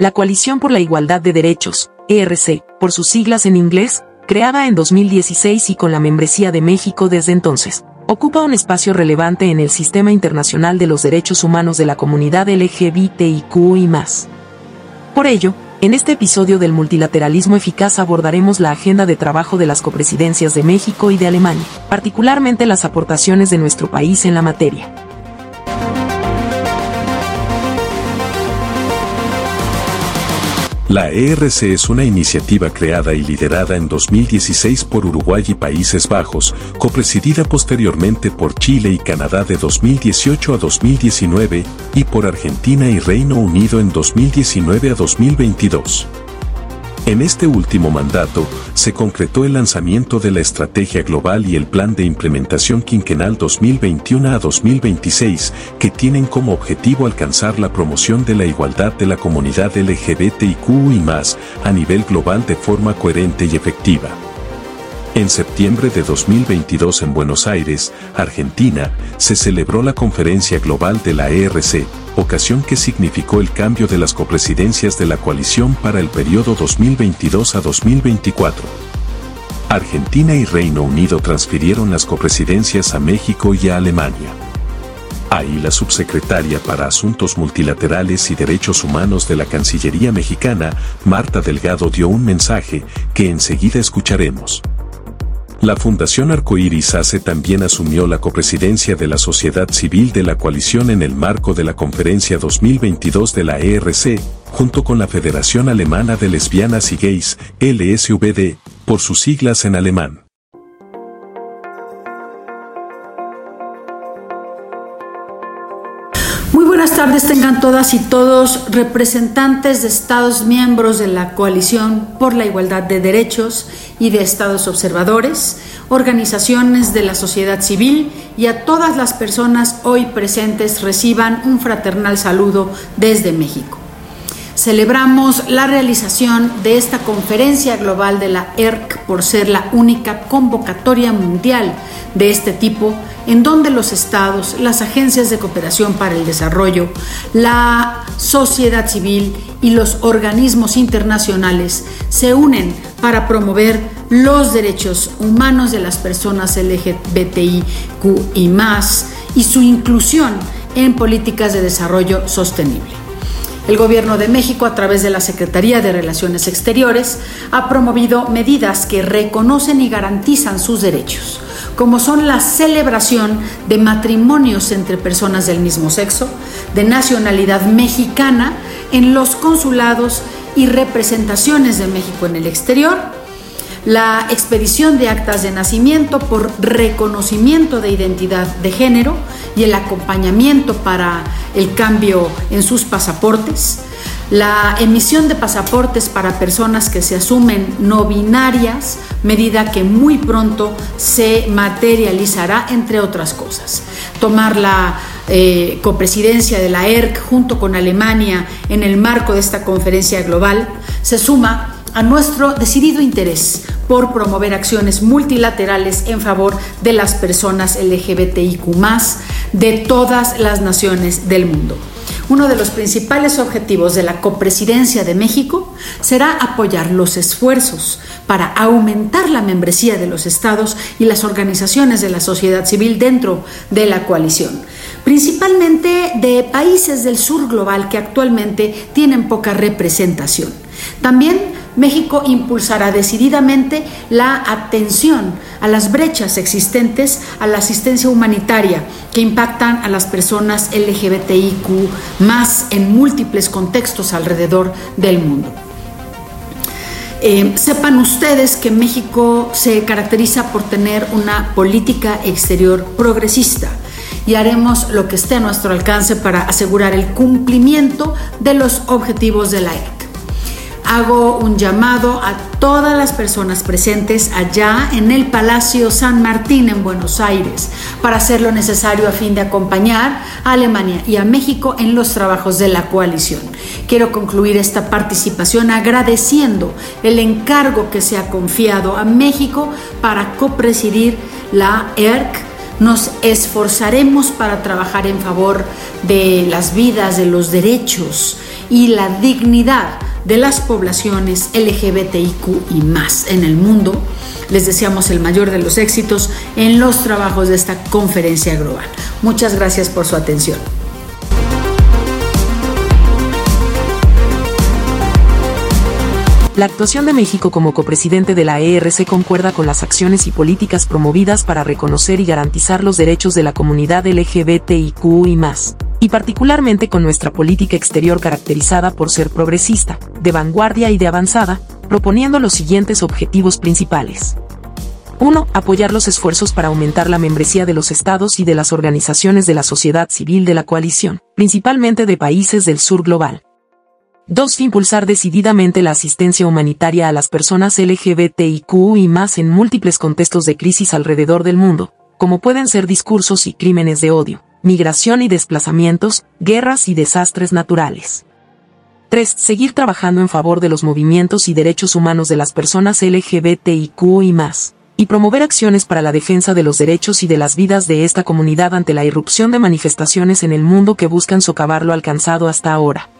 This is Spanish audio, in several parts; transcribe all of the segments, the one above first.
La Coalición por la Igualdad de Derechos, ERC, por sus siglas en inglés, creada en 2016 y con la membresía de México desde entonces, ocupa un espacio relevante en el sistema internacional de los derechos humanos de la comunidad LGBTIQ y más. Por ello, en este episodio del multilateralismo eficaz abordaremos la agenda de trabajo de las copresidencias de México y de Alemania, particularmente las aportaciones de nuestro país en la materia. La ERC es una iniciativa creada y liderada en 2016 por Uruguay y Países Bajos, copresidida posteriormente por Chile y Canadá de 2018 a 2019 y por Argentina y Reino Unido en 2019 a 2022. En este último mandato, se concretó el lanzamiento de la Estrategia Global y el Plan de Implementación Quinquenal 2021 a 2026, que tienen como objetivo alcanzar la promoción de la igualdad de la comunidad LGBTIQ y más a nivel global de forma coherente y efectiva. En septiembre de 2022 en Buenos Aires, Argentina, se celebró la Conferencia Global de la ERC, ocasión que significó el cambio de las copresidencias de la coalición para el periodo 2022 a 2024. Argentina y Reino Unido transfirieron las copresidencias a México y a Alemania. Ahí la subsecretaria para Asuntos Multilaterales y Derechos Humanos de la Cancillería mexicana, Marta Delgado, dio un mensaje que enseguida escucharemos. La Fundación Arcoíris ACE también asumió la copresidencia de la sociedad civil de la coalición en el marco de la Conferencia 2022 de la ERC, junto con la Federación Alemana de Lesbianas y Gays, LSVD, por sus siglas en alemán. Tardes tengan todas y todos representantes de Estados miembros de la Coalición por la Igualdad de Derechos y de Estados observadores, organizaciones de la sociedad civil y a todas las personas hoy presentes reciban un fraternal saludo desde México. Celebramos la realización de esta conferencia global de la ERC por ser la única convocatoria mundial de este tipo en donde los estados, las agencias de cooperación para el desarrollo, la sociedad civil y los organismos internacionales se unen para promover los derechos humanos de las personas LGBTIQ y más y su inclusión en políticas de desarrollo sostenible. El Gobierno de México, a través de la Secretaría de Relaciones Exteriores, ha promovido medidas que reconocen y garantizan sus derechos, como son la celebración de matrimonios entre personas del mismo sexo, de nacionalidad mexicana, en los consulados y representaciones de México en el exterior, la expedición de actas de nacimiento por reconocimiento de identidad de género y el acompañamiento para el cambio en sus pasaportes, la emisión de pasaportes para personas que se asumen no binarias, medida que muy pronto se materializará, entre otras cosas. Tomar la eh, copresidencia de la ERC junto con Alemania en el marco de esta conferencia global se suma a nuestro decidido interés por promover acciones multilaterales en favor de las personas LGBTIQ de todas las naciones del mundo. Uno de los principales objetivos de la copresidencia de México será apoyar los esfuerzos para aumentar la membresía de los estados y las organizaciones de la sociedad civil dentro de la coalición, principalmente de países del sur global que actualmente tienen poca representación. También México impulsará decididamente la atención a las brechas existentes a la asistencia humanitaria que impactan a las personas LGBTIQ más en múltiples contextos alrededor del mundo. Eh, sepan ustedes que México se caracteriza por tener una política exterior progresista y haremos lo que esté a nuestro alcance para asegurar el cumplimiento de los objetivos de la. Hago un llamado a todas las personas presentes allá en el Palacio San Martín en Buenos Aires para hacer lo necesario a fin de acompañar a Alemania y a México en los trabajos de la coalición. Quiero concluir esta participación agradeciendo el encargo que se ha confiado a México para copresidir la ERC nos esforzaremos para trabajar en favor de las vidas, de los derechos y la dignidad de las poblaciones LGBTIQ y más en el mundo. Les deseamos el mayor de los éxitos en los trabajos de esta conferencia global. Muchas gracias por su atención. La actuación de México como copresidente de la ERC concuerda con las acciones y políticas promovidas para reconocer y garantizar los derechos de la comunidad LGBTIQ y más, y particularmente con nuestra política exterior caracterizada por ser progresista, de vanguardia y de avanzada, proponiendo los siguientes objetivos principales. 1. Apoyar los esfuerzos para aumentar la membresía de los estados y de las organizaciones de la sociedad civil de la coalición, principalmente de países del sur global. 2. Impulsar decididamente la asistencia humanitaria a las personas LGBTIQ y más en múltiples contextos de crisis alrededor del mundo, como pueden ser discursos y crímenes de odio, migración y desplazamientos, guerras y desastres naturales. 3. Seguir trabajando en favor de los movimientos y derechos humanos de las personas LGBTIQ y más, y promover acciones para la defensa de los derechos y de las vidas de esta comunidad ante la irrupción de manifestaciones en el mundo que buscan socavar lo alcanzado hasta ahora.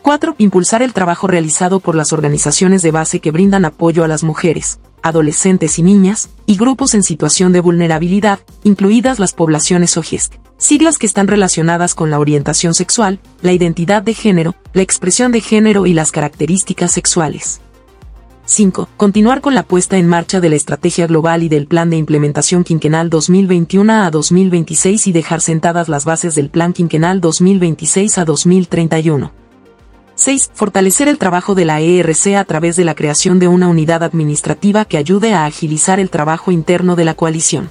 4. Impulsar el trabajo realizado por las organizaciones de base que brindan apoyo a las mujeres, adolescentes y niñas, y grupos en situación de vulnerabilidad, incluidas las poblaciones OGEST, siglas que están relacionadas con la orientación sexual, la identidad de género, la expresión de género y las características sexuales. 5. Continuar con la puesta en marcha de la estrategia global y del plan de implementación quinquenal 2021 a 2026 y dejar sentadas las bases del plan quinquenal 2026 a 2031. 6. Fortalecer el trabajo de la ERC a través de la creación de una unidad administrativa que ayude a agilizar el trabajo interno de la coalición.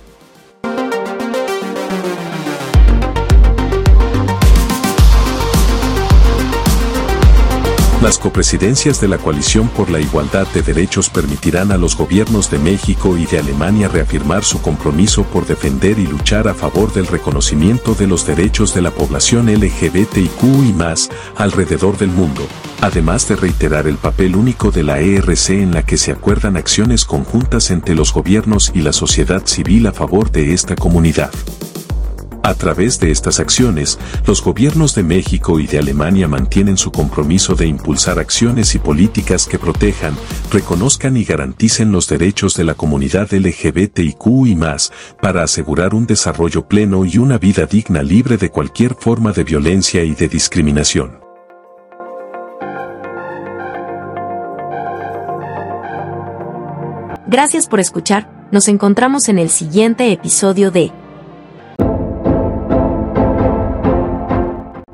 Las copresidencias de la Coalición por la Igualdad de Derechos permitirán a los gobiernos de México y de Alemania reafirmar su compromiso por defender y luchar a favor del reconocimiento de los derechos de la población LGBTIQ y más alrededor del mundo, además de reiterar el papel único de la ERC en la que se acuerdan acciones conjuntas entre los gobiernos y la sociedad civil a favor de esta comunidad. A través de estas acciones, los gobiernos de México y de Alemania mantienen su compromiso de impulsar acciones y políticas que protejan, reconozcan y garanticen los derechos de la comunidad LGBTIQ y más, para asegurar un desarrollo pleno y una vida digna libre de cualquier forma de violencia y de discriminación. Gracias por escuchar, nos encontramos en el siguiente episodio de